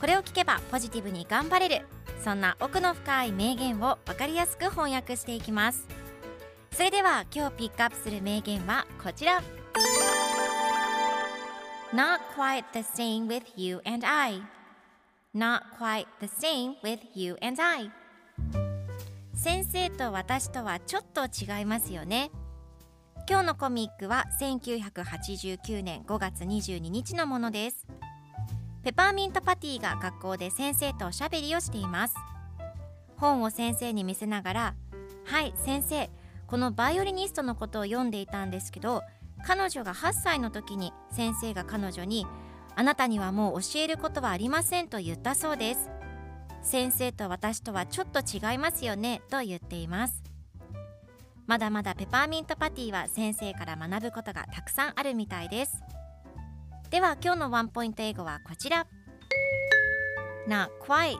これを聞けばポジティブに頑張れる。そんな奥の深い名言を分かりやすく翻訳していきます。それでは今日ピックアップする名言はこちら。Not quite the same with you and I. Not quite the same with you and I. 先生と私とはちょっと違いますよね。今日のコミックは1989年5月22日のものです。ペパーミントパティが学校で先生とおしゃべりをしています。本を先生に見せながらはい先生このバイオリニストのことを読んでいたんですけど彼女が8歳の時に先生が彼女にあなたにはもう教えることはありませんと言ったそうです。先生と私とはちょっと違いますよねと言っています。まだまだペパーミントパティは先生から学ぶことがたくさんあるみたいです。では今日のワンポイント英語はこちら。Not quite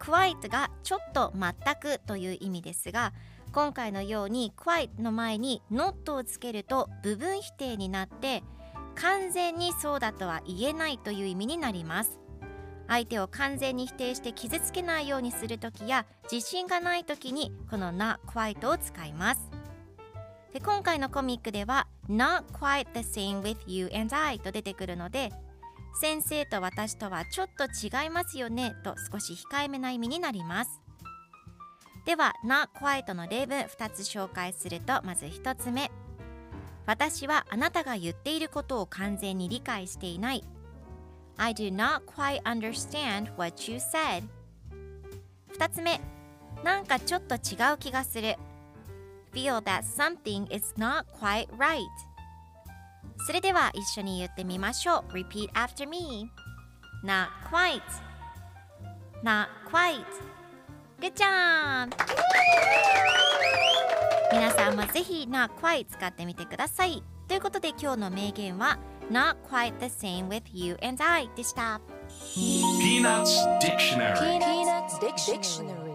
quite がちょっと全くという意味ですが今回のように quite の前に not をつけると部分否定になって完全にそうだとは言えないという意味になります。相手を完全に否定して傷つけないようにするときや自信がないときにこの not quite を使います。で今回のコミックでは not quite the same with you and I と出てくるので先生と私とはちょっと違いますよねと少し控えめな意味になります。では not quite の例文2つ紹介するとまず1つ目。私はあなたが言っていることを完全に理解していない。I do not quite understand what you said 2つ目。なんかちょっと違う気がする。Feel that something is not quite right それでは一緒に言ってみましょう Repeat after me Not quite Not quite Good job! 皆さんもぜひ Not quite 使ってみてくださいということで今日の名言は Not quite the same with you and I でした Peanuts Dictionary Peanuts Dictionary.